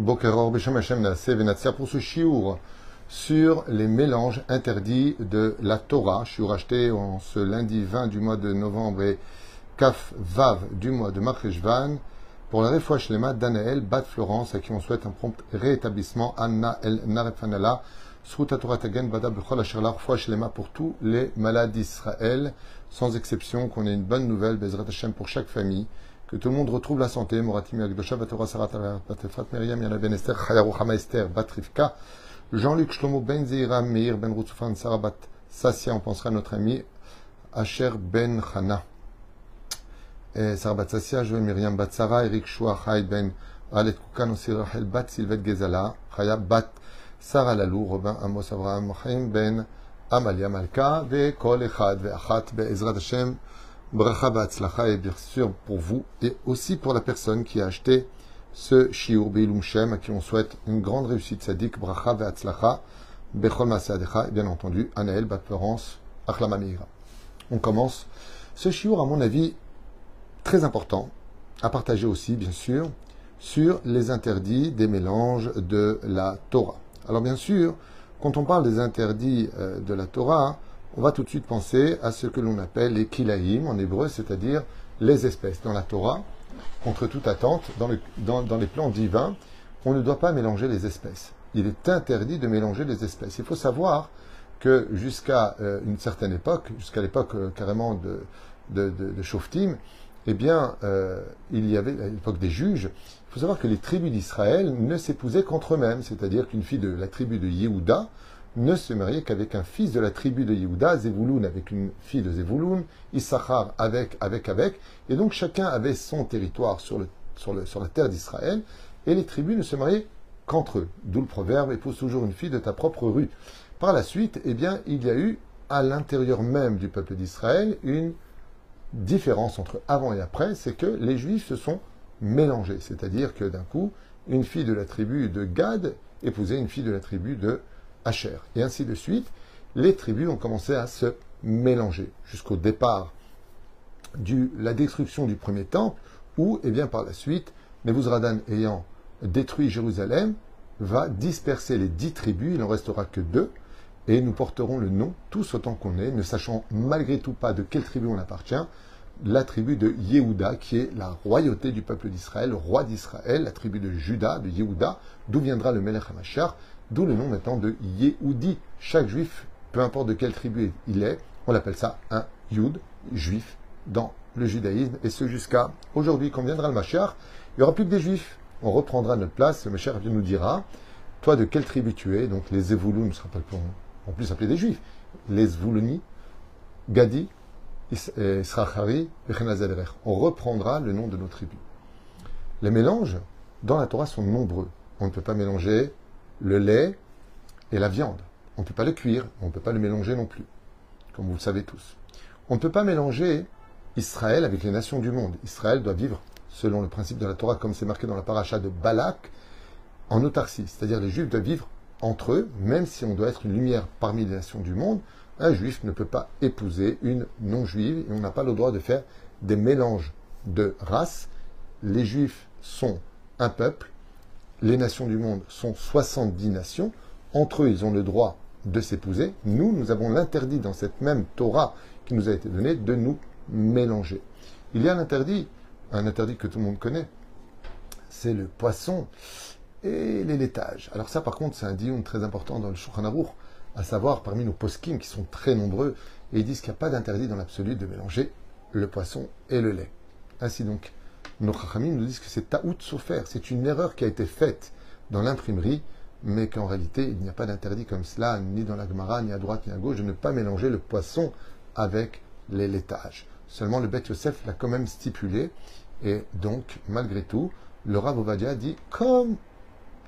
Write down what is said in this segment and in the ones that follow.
Bokeror Beshem Hashem pour ce chiour sur les mélanges interdits de la Torah. Chiour acheté en ce lundi 20 du mois de novembre et Kaf Vav du mois de Marcheshvan pour la Refoua Shlema d'Anaël Bat Florence à qui on souhaite un prompt rétablissement. Anna El Narefanala Sruta Torah Tagen Bada Bechol Asher Refoua Shlema pour tous les malades d'Israël sans exception qu'on ait une bonne nouvelle Bezrat Hashem pour chaque famille que tout le monde retrouve la santé. Moratim Yagdosha, Vatora Sarat Batefat Miriam Yana Ben Esther, Chayaruchama Esther, Batrivka, Jean-Luc Shlomo Ben Zeira, Meir Ben Routsufan, Sarabat Sassia, on pensera à notre ami Asher Ben Chana. Sarabat Sassia, Joël Myriam Batsara, Eric Shua, Chai Ben Alet Koukan, Osir Rachel Bat Sylvette Gezala, Chaya Bat Sarah Lalou, Robin Amos Abraham, Chaim Ben Amalia Malka, Ve-Kol Echad, Ve-Achat, Be'ezrat Hashem, Bracha Batzlacha est bien sûr pour vous et aussi pour la personne qui a acheté ce Shiur Beilum Shem à qui on souhaite une grande réussite sadique. Bracha Batzlacha, Bechol Masadecha et bien entendu Anaël Bat Florence, Achlamamira. On commence ce Shiur à mon avis très important à partager aussi bien sûr sur les interdits des mélanges de la Torah. Alors bien sûr, quand on parle des interdits de la Torah, on va tout de suite penser à ce que l'on appelle les kilaïm en hébreu, c'est-à-dire les espèces. Dans la Torah, contre toute attente, dans, le, dans, dans, les plans divins, on ne doit pas mélanger les espèces. Il est interdit de mélanger les espèces. Il faut savoir que jusqu'à euh, une certaine époque, jusqu'à l'époque euh, carrément de, de, eh bien, euh, il y avait, à l'époque des juges, il faut savoir que les tribus d'Israël ne s'épousaient qu'entre eux-mêmes, c'est-à-dire qu'une fille de la tribu de Yehuda, ne se mariait qu'avec un fils de la tribu de Yehuda, Zevouloun avec une fille de Zevouloun, Issachar avec, avec, avec, et donc chacun avait son territoire sur la terre d'Israël, et les tribus ne se mariaient qu'entre eux. D'où le proverbe, épouse toujours une fille de ta propre rue. Par la suite, eh bien, il y a eu, à l'intérieur même du peuple d'Israël, une différence entre avant et après, c'est que les Juifs se sont mélangés, c'est-à-dire que d'un coup, une fille de la tribu de Gad épousait une fille de la tribu de Et ainsi de suite, les tribus ont commencé à se mélanger jusqu'au départ de la destruction du premier temple, où, et bien par la suite, Nebuzradan ayant détruit Jérusalem, va disperser les dix tribus, il n'en restera que deux, et nous porterons le nom, tous autant qu'on est, ne sachant malgré tout pas de quelle tribu on appartient, la tribu de Yehuda, qui est la royauté du peuple d'Israël, roi d'Israël, la tribu de Juda, de Yehuda, d'où viendra le Melech HaMashar, D'où le nom maintenant de Yehudi. Chaque juif, peu importe de quelle tribu il est, on l'appelle ça un Yud, juif, dans le judaïsme. Et ce jusqu'à aujourd'hui, quand viendra le Mashiach, il n'y aura plus que des juifs. On reprendra notre place. Le Mashiach nous dira, toi de quelle tribu tu es? Donc les Zevouloun ne seront pas en plus appelés des juifs. Les Zvouloni, Gadi, Israchari, On reprendra le nom de nos tribus. Les mélanges dans la Torah sont nombreux. On ne peut pas mélanger le lait et la viande. On ne peut pas le cuire, on ne peut pas le mélanger non plus, comme vous le savez tous. On ne peut pas mélanger Israël avec les nations du monde. Israël doit vivre selon le principe de la Torah, comme c'est marqué dans la paracha de Balak, en autarcie. C'est-à-dire les Juifs doivent vivre entre eux, même si on doit être une lumière parmi les nations du monde. Un Juif ne peut pas épouser une non-juive et on n'a pas le droit de faire des mélanges de races. Les Juifs sont un peuple les nations du monde sont 70 nations. Entre eux, ils ont le droit de s'épouser. Nous, nous avons l'interdit dans cette même Torah qui nous a été donnée de nous mélanger. Il y a l'interdit, un interdit que tout le monde connaît, c'est le poisson et les laitages. Alors ça, par contre, c'est un dion très important dans le Shulchan à savoir parmi nos poskim qui sont très nombreux, et ils disent qu'il n'y a pas d'interdit dans l'absolu de mélanger le poisson et le lait. Ainsi donc, nos Chachamim nous disent que c'est taout souffert, c'est une erreur qui a été faite dans l'imprimerie, mais qu'en réalité, il n'y a pas d'interdit comme cela, ni dans la Gemara, ni à droite, ni à gauche, de ne pas mélanger le poisson avec les laitages. Seulement, le Beth Yosef l'a quand même stipulé, et donc, malgré tout, le Rav Ovadia dit, comme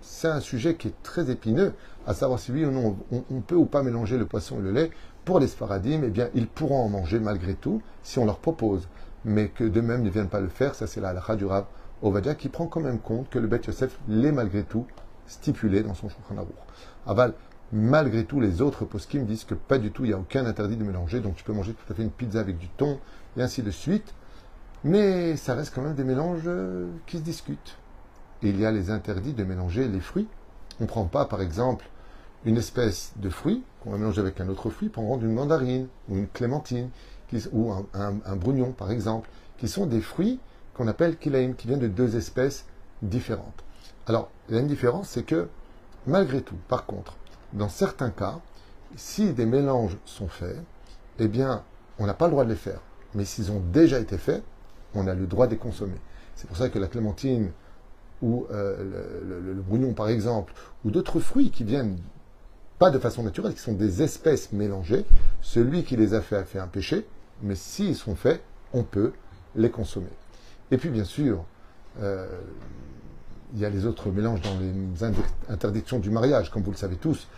c'est un sujet qui est très épineux, à savoir si oui ou non on, on peut ou pas mélanger le poisson et le lait, pour les Sfaradim, eh bien, ils pourront en manger malgré tout si on leur propose mais que d'eux-mêmes ne viennent pas le faire, ça c'est la halakha du Rav Ovadia qui prend quand même compte que le Beth Yosef l'est malgré tout stipulé dans son Shulchan Aruch. Aval, malgré tout, les autres poskim disent que pas du tout, il n'y a aucun interdit de mélanger, donc tu peux manger tout à fait une pizza avec du thon, et ainsi de suite. Mais ça reste quand même des mélanges qui se discutent. il y a les interdits de mélanger les fruits. On ne prend pas, par exemple, une espèce de fruit qu'on va mélanger avec un autre fruit pour rendre une mandarine ou une clémentine ou un, brugnon, par exemple, qui sont des fruits qu'on appelle kilaim, qui viennent de deux espèces différentes. Alors, il y a une différence, c'est que, malgré tout, par contre, dans certains cas, si des mélanges sont faits, eh bien, on n'a pas le droit de les faire. Mais s'ils ont déjà été faits, on a le droit de les consommer. C'est pour ça que la clémentine ou euh, le, le, brugnon, par exemple, ou d'autres fruits qui viennent pas de façon naturelle, qui sont des espèces mélangées, celui qui les a fait a fait un péché, mais s'ils sont faits, on peut les consommer. Et puis, bien sûr, euh, il y a les autres mélanges dans les interdictions du mariage, comme vous le savez tous.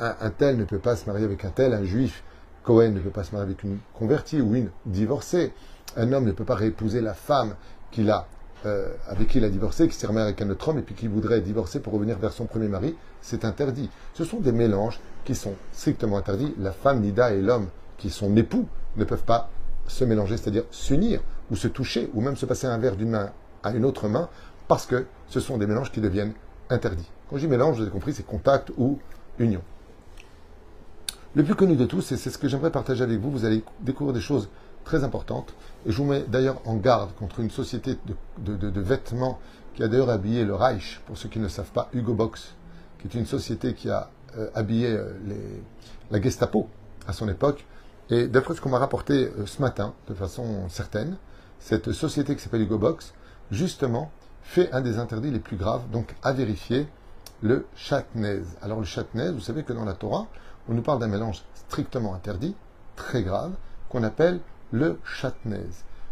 Un, tel ne peut pas se marier avec un tel, un juif, Cohen ne peut pas se marier avec une convertie ou une divorcée. Un homme ne peut pas réépouser la femme qu'il a, euh, avec qui il a divorcé, qui s'est marié avec un autre homme et puis qui voudrait divorcer pour revenir vers son premier mari. C'est interdit. Ce sont des mélanges qui sont strictement interdits. La femme Nida et l'homme qui sont époux ne peuvent pas se mélanger, c'est-à-dire s'unir ou se toucher ou même se passer un verre d'une main à une autre main parce que ce sont des mélanges qui deviennent interdits. Quand je dis mélange, vous avez compris, c'est contact ou union. Le plus connu de tous, et c'est ce que j'aimerais partager avec vous, vous allez découvrir des choses très importantes. Et je vous mets d'ailleurs en garde contre une société de, vêtements qui a d'ailleurs habillé le Reich, pour ceux qui ne savent pas, Hugo Box, qui est une société qui a euh, habillé euh, la Gestapo à son époque, et d'après ce qu'on m'a rapporté euh, ce matin, de façon certaine, cette société qui s'appelle Box, justement, fait un des interdits les plus graves, donc à vérifier, le chatnez. Alors le chatnez, vous savez que dans la Torah, on nous parle d'un mélange strictement interdit, très grave, qu'on appelle le chatnez.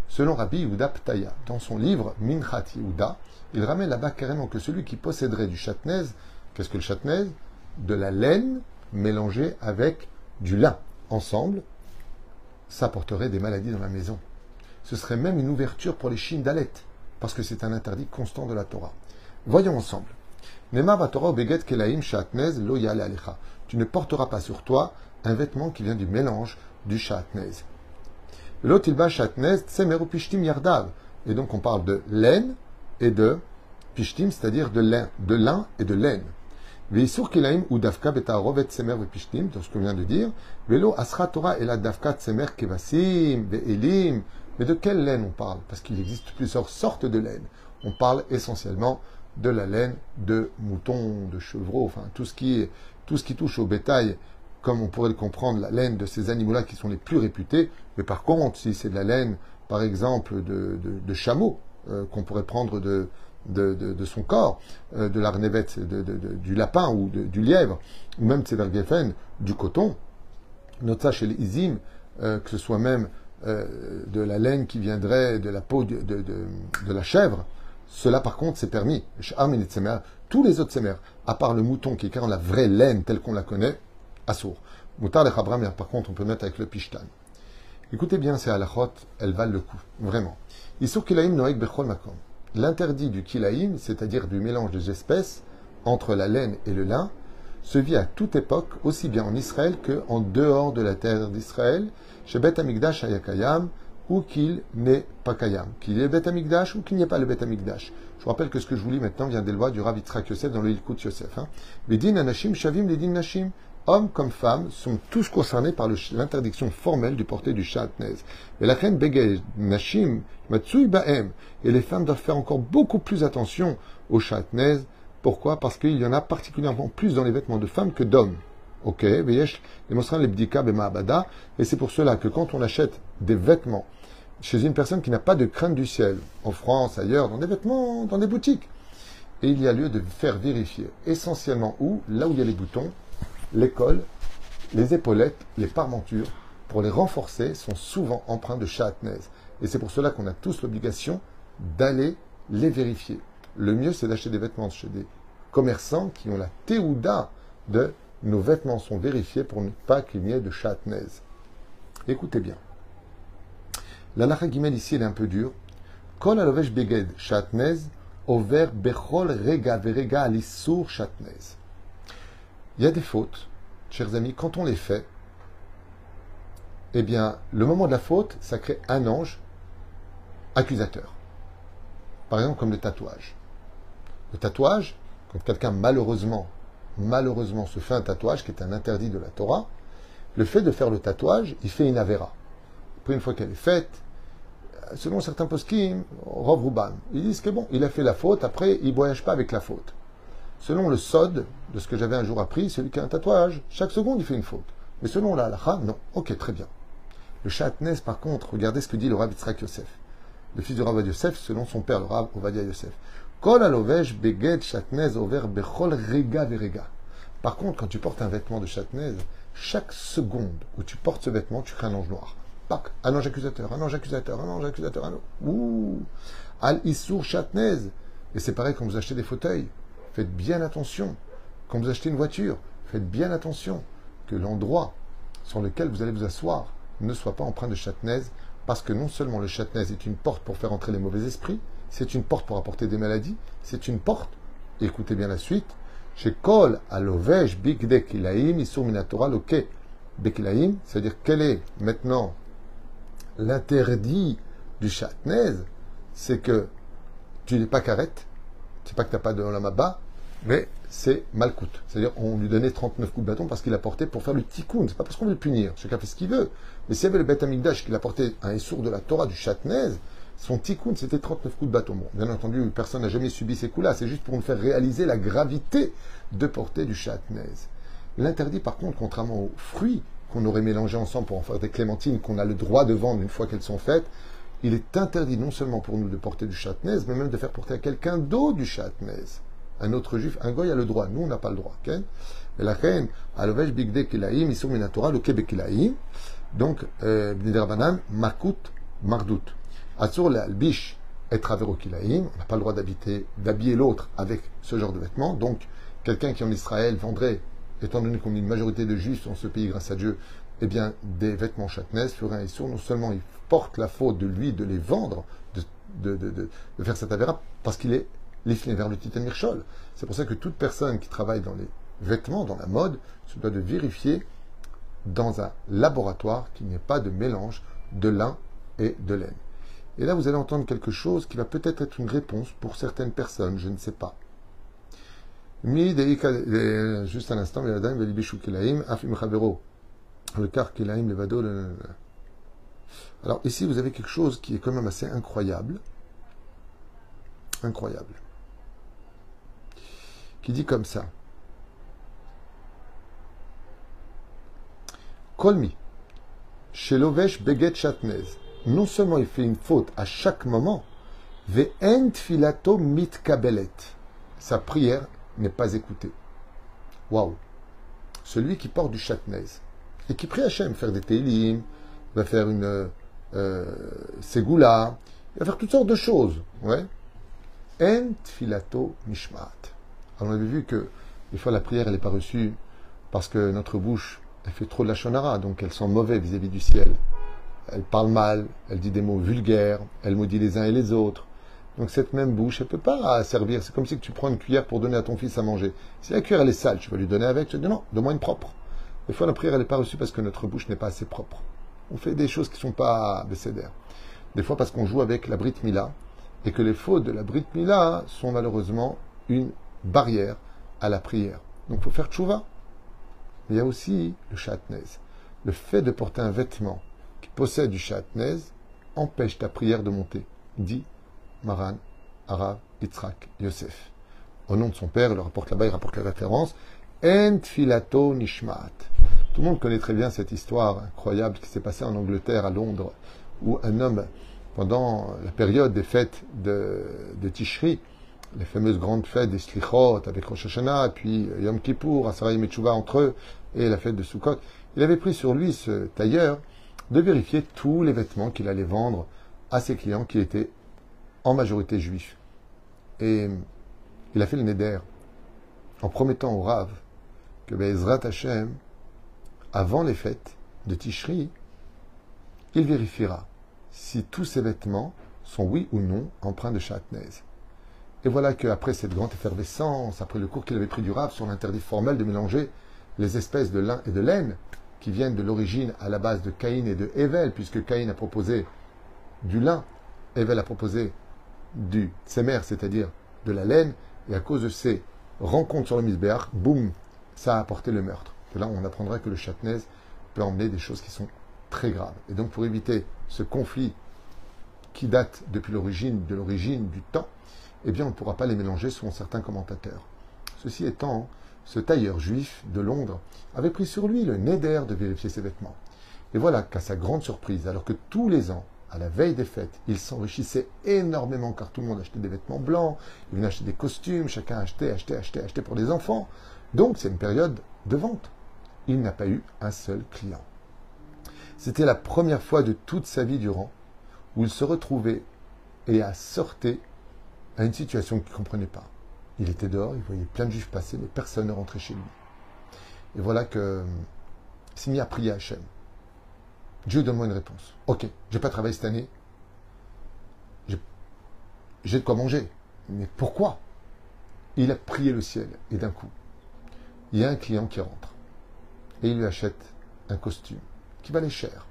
Selon Rabbi Yehuda Ptaya, dans son livre Minchat Yehuda, il ramène là-bas carrément que celui qui posséderait du chatnez, qu'est-ce que le chatnez? De la laine mélangée avec du lin ensemble, ça porterait des maladies dans la maison. Ce serait même une ouverture pour les chines d'Alet, parce que c'est un interdit constant de la Torah. Voyons ensemble. Tu ne porteras pas sur toi un vêtement qui vient du mélange du shatnez. L'otilba shatnez yardav. Et donc on parle de laine et de pishtim, c'est-à-dire de lin, de lin et de laine. Ou dafka betarovet semer vepishtim, ce qu'on vient de dire. Velo asra Torah et la kevasim, ve'elim. Mais de quelle laine on parle? Parce qu'il existe plusieurs sortes de laine. On parle essentiellement de la laine de mouton, de chevreau, enfin tout ce qui est, tout ce qui touche au bétail, comme on pourrait le comprendre, la laine de ces animaux-là qui sont les plus réputés. Mais par contre, si c'est de la laine, par exemple, de, de, chameau, euh, qu'on pourrait prendre de, de, son corps, euh, de l'arnevette, du lapin ou du lièvre, ou même Geffen, du coton. Note ça chez les Izim, euh, que ce soit même euh, de la laine qui viendrait de la peau de, la chèvre. Cela, par contre, c'est permis. Tous les autres sémères, à part le mouton qui est carrément la vraie laine telle qu'on la connaît, assour. Moutar et Chabram, par contre, on peut mettre avec le pishtan. Écoutez bien ces halachot, elles valent le coup, vraiment. Isur kilaim noek bechol makom l'interdit du kilaïm, c'est-à-dire du mélange des espèces entre la laine et le lin, se vit à toute époque, aussi bien en Israël qu'en dehors de la terre d'Israël, chez Beth Amikdash Ayakayam, ou qu'il n'est pas Kayam, qu'il y ait Beth Amikdash ou qu'il n'y ait pas le Beth Amikdash. Je vous rappelle que ce que je vous lis maintenant vient des lois du Rav Yitzhak Yosef dans le Ilkut Yosef. Hein. Les din anashim shavim les din nashim hommes comme femmes, sont tous concernés par l'interdiction formelle du porté du chatnez. Et la reine Begay Nashim Matsui Baem. Et les femmes doivent faire encore beaucoup plus attention au chatnez. Pourquoi? Parce qu'il y en a particulièrement plus dans les vêtements de femmes que d'hommes. Ok, et c'est pour cela que quand on achète des vêtements chez une personne qui n'a pas de crainte du ciel, en France, ailleurs, dans des vêtements, dans des boutiques, il y a lieu de faire vérifier essentiellement où, là où il y a les boutons, l'école, les épaulettes, les parmentures, pour les renforcer, sont souvent empreints de chatnaise. Et c'est pour cela qu'on a tous l'obligation d'aller les vérifier. Le mieux, c'est d'acheter des vêtements chez des commerçants qui ont la théouda de nos vêtements sont vérifiés pour ne pas qu'il n'y ait de chatnaise. Écoutez bien. La Gimel ici, elle est un peu dure. Kol alovesh beged chatnez, over bechol rega verega alisur chatnez. Il y a des fautes, chers amis, quand on les fait, eh bien, le moment de la faute, ça crée un ange accusateur. Par exemple, comme le tatouage. Le tatouage, quand quelqu'un malheureusement, malheureusement se fait un tatouage qui est un interdit de la Torah, le fait de faire le tatouage, il fait une avéra. Après, une fois qu'elle est faite, selon certains poskim, Rov Ruban, ils disent que bon, il a fait la faute, après, il ne voyage pas avec la faute. Selon le Sod, de ce que j'avais un jour appris, celui qui a un tatouage, chaque seconde, il fait une faute. Mais selon la halakha, non. Ok, très bien. Le Chatnez, par contre, regardez ce que dit le Rav Yitzhak Yosef. Le fils du Rav Yosef, selon son père, le Rav Ovadia Yosef. Kol alovesh beged Chatnez over rega verega. Par contre, quand tu portes un vêtement de Chatnez, chaque seconde où tu portes ce vêtement, tu crées un ange noir. Pac, un ange accusateur, un ange accusateur, un ange accusateur, un ange. Ouh Al Issour Chatnez. Et c'est pareil quand vous achetez des fauteuils. Faites bien attention. Quand vous achetez une voiture, faites bien attention que l'endroit sur lequel vous allez vous asseoir ne soit pas empreint de châtenaise, parce que non seulement le châtenaise est une porte pour faire entrer les mauvais esprits, c'est une porte pour apporter des maladies, c'est une porte, écoutez bien la suite, chez Kol alovej big dekilaim isur minatora loke bekilaim, c'est-à-dire quel est maintenant l'interdit du châtenaise, c'est que tu n'es pas carrette, c'est pas que tu n'as pas de lamaba, mais c'est Malkout. C'est-à-dire, on lui donnait 39 coups de bâton parce qu'il a porté pour faire le tikkun. C'est pas parce qu'on veut le punir. Chacun fait ce qu'il veut. Mais s'il y avait le Beth Amikdash qu'il a porté un essour de la Torah du Chatnez, son tikkun, c'était 39 coups de bâton. Bien entendu, personne n'a jamais subi ces coups-là. C'est juste pour nous faire réaliser la gravité de porter du Chatnez. L'interdit, par contre, contrairement aux fruits qu'on aurait mélangés ensemble pour en faire des clémentines qu'on a le droit de vendre une fois qu'elles sont faites, il est interdit non seulement pour nous de porter du Chatnez, mais même de faire porter à quelqu'un d'autre du Chatnez un autre juif, un goy a le droit, nous on n'a pas le droit. Okay? Et la reine, alovesh bigde kilaim, isur minatora, le kebe kilaim. Donc, euh, bnidrabanan, makut, mardut. Asur le albish, et travers kilaim, on n'a pas le droit d'habiter, d'habiller l'autre avec ce genre de vêtements. Donc, quelqu'un qui en Israël vendrait, étant donné qu'on est une majorité de juifs dans ce pays grâce à Dieu, eh bien, des vêtements chatnez, ferait un issour, non seulement il porte la faute de lui de les vendre, de, de faire cette avéra, parce qu'il est l'iflin vers le titan mirchol. C'est pour ça que toute personne qui travaille dans les vêtements, dans la mode, se doit de vérifier dans un laboratoire qu'il n'y ait pas de mélange de lin et de laine. Et là, vous allez entendre quelque chose qui va peut-être être une réponse pour certaines personnes, je ne sais pas. Juste un instant, alors ici, vous avez quelque chose qui est quand même assez incroyable. Incroyable qui dit comme ça. Kolmi, chez Lovesh Beget Chatnez, non seulement il fait une faute à chaque moment, Ve'ent filato mit kabelet. Sa prière n'est pas écoutée. Waouh! Celui qui porte du chatnez et qui prie Hachem, faire des télim, va faire une euh, ségoula, il va faire toutes sortes de choses. Ouais. Ent filato mishmat. Alors on avait vu que des fois la prière elle n'est pas reçue parce que notre bouche elle fait trop de la shonara, donc elle sent mauvais vis-à-vis du ciel. Elle parle mal, elle dit des mots vulgaires, elle maudit les uns et les autres. Donc cette même bouche, elle ne peut pas servir. C'est comme si tu prends une cuillère pour donner à ton fils à manger. Si la cuillère elle est sale, tu vas lui donner avec, tu dire non, donne-moi une propre. Des fois la prière elle n'est pas reçue parce que notre bouche n'est pas assez propre. On fait des choses qui ne sont pas décédères. Des fois parce qu'on joue avec la Brit Mila et que les fautes de la Brit Mila sont malheureusement une barrière à la prière. Donc il faut faire tchouva. il y a aussi le chatnez. Le fait de porter un vêtement qui possède du chatnez empêche ta prière de monter. Dit Maran, Arav, Yitzhak, Yosef. Au nom de son père, il le rapporte là-bas, il rapporte la référence. Ent filato nishmat. Tout le monde connaît très bien cette histoire incroyable qui s'est passée en Angleterre, à Londres, où un homme, pendant la période des fêtes de, de les fameuses grandes fêtes des Slichot avec Rosh Hashanah, puis Yom Kippour, Asara Yom entre eux, et la fête de Sukkot. Il avait pris sur lui, ce tailleur, de vérifier tous les vêtements qu'il allait vendre à ses clients qui étaient en majorité juifs. Et il a fait le Neder en promettant au Rav que Bezrat Hashem, avant les fêtes de Tishri, il vérifiera si tous ces vêtements sont oui ou non empreints de chatnez. Et voilà qu'après cette grande effervescence, après le cours qu'il avait pris du Rav sur l'interdit formel de mélanger les espèces de lin et de laine, qui viennent de l'origine à la base de Caïn et de Evel, puisque Caïn a proposé du lin, Evel a proposé du tsemer, c'est-à-dire de la laine, Et à cause de ces rencontres sur le misbéach, boum, ça a apporté le meurtre. Là, on apprendra que le chatnez peut emmener des choses qui sont très graves. Et donc, pour éviter ce conflit qui date depuis l'origine, de l'origine du temps, eh bien, on ne pourra pas les mélanger selon certains commentateurs. Ceci étant, ce tailleur juif de Londres avait pris sur lui le neder de vérifier ses vêtements. Et voilà qu'à sa grande surprise, alors que tous les ans, à la veille des fêtes, il s'enrichissait énormément car tout le monde achetait des vêtements blancs, il venait acheter des costumes, chacun achetait, achetait, achetait, achetait pour les enfants. Donc c'est une période de vente. Il n'a pas eu un seul client. C'était la première fois de toute sa vie durant où il se retrouvait et a sorti à une situation qu'il ne comprenait pas. Il était dehors, il voyait plein de juifs passer, mais personne ne rentrait chez lui. Et voilà que il s'est mis à Hachem. Dieu, donne-moi une réponse. Ok, j'ai pas travaillé cette année. J'ai de quoi manger. Mais pourquoi? Il a prié le ciel et d'un coup, il y a un client qui rentre et il lui achète un costume qui valait cher.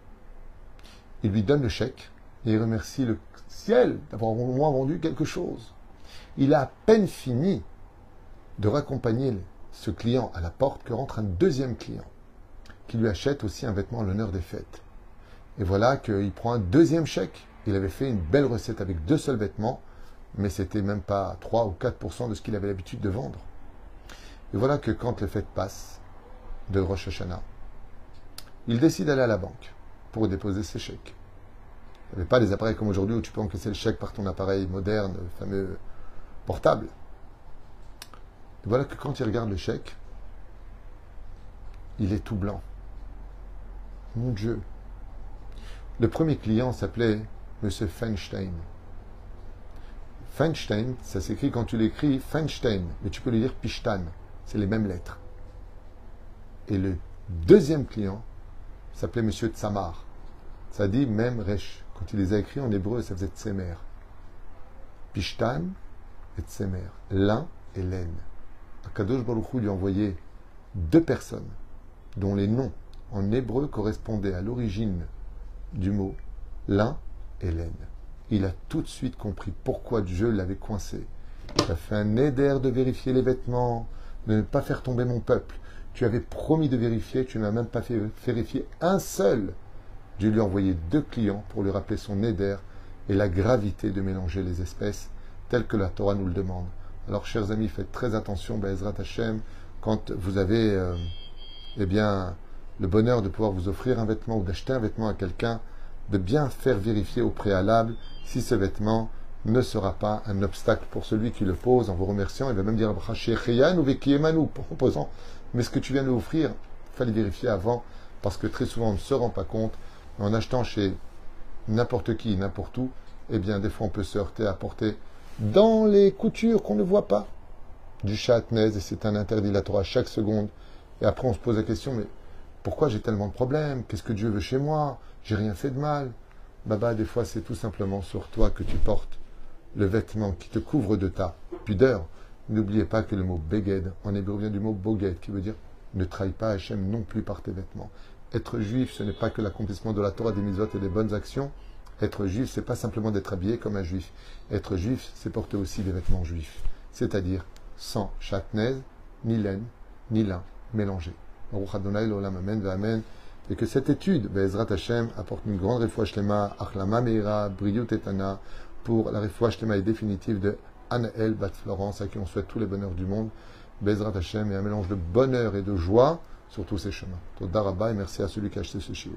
Il lui donne le chèque et il remercie le ciel d'avoir au moins vendu quelque chose. Il a à peine fini de raccompagner ce client à la porte que rentre un deuxième client qui lui achète aussi un vêtement à l'honneur des fêtes. Et voilà qu'il prend un deuxième chèque. Il avait fait une belle recette avec deux seuls vêtements, mais c'était même pas 3 ou 4% de ce qu'il avait l'habitude de vendre. Et voilà que quand les fêtes passent de Rosh Hashanah, il décide d'aller à la banque pour déposer ses chèques. Il n'y avait pas des appareils comme aujourd'hui où tu peux encaisser le chèque par ton appareil moderne, le fameux portable. Voilà que quand il regarde le chèque, il est tout blanc. Mon Dieu, le premier client s'appelait M. Feinstein. Feinstein, ça s'écrit quand tu l'écris Feinstein, mais tu peux le dire Pishtan. C'est les mêmes lettres. Et le deuxième client s'appelait M. Tzamar. Ça dit même Resh. Quand il les a écrits en hébreu, ça faisait Tsemer. Pishtan et Tsemer. L'un et l'aine. Akadosh Baruch lui a envoyé deux personnes dont les noms en hébreu correspondaient à l'origine du mot l'un et laine. Il a tout de suite compris pourquoi Dieu l'avait coincé. Tu as fait un aider de vérifier les vêtements, de ne pas faire tomber mon peuple. Tu avais promis de vérifier, tu n'as même pas fait vérifier un seul. Dieu lui a envoyé deux clients pour lui rappeler son éder et la gravité de mélanger les espèces telles que la Torah nous le demande. Alors, chers amis, faites très attention, Bezrat Hashem, quand vous avez, euh, eh bien, le bonheur de pouvoir vous offrir un vêtement ou d'acheter un vêtement à quelqu'un, de bien faire vérifier au préalable si ce vêtement ne sera pas un obstacle pour celui qui le pose en vous remerciant. Il va même dire ou proposant, mais ce que tu viens de offrir, il fallait vérifier avant, parce que très souvent on ne se rend pas compte. En achetant chez n'importe qui, n'importe où, eh bien des fois on peut se heurter à porter dans les coutures qu'on ne voit pas du chatnez, et c'est un interdit la Torah chaque seconde. Et après on se pose la question, mais pourquoi j'ai tellement de problèmes? Qu'est-ce que Dieu veut chez moi? J'ai rien fait de mal. Baba, des fois, c'est tout simplement sur toi que tu portes le vêtement qui te couvre de ta pudeur. N'oubliez pas que le mot beged en hébreu vient du mot boged, qui veut dire ne trahis pas Hachem non plus par tes vêtements. Être juif, ce n'est pas que l'accomplissement de la Torah, des mitzvot et des bonnes actions. Être juif, c'est pas simplement d'être habillé comme un juif. Être juif, c'est porter aussi des vêtements juifs. C'est-à-dire sans chatnez, ni laine, ni lin mélangés. Amen. Et que cette étude, Bezrat Hashem, apporte une grande refouach lema, achlama meira, briyut etana, pour la refouach lema et définitive de Anaël Bat Florence, à qui on souhaite tous les bonheurs du monde. Bezrat Hashem, et un mélange de bonheur et de joie sur tous ces chemins. Darabah et merci à celui qui a acheté ce chiot.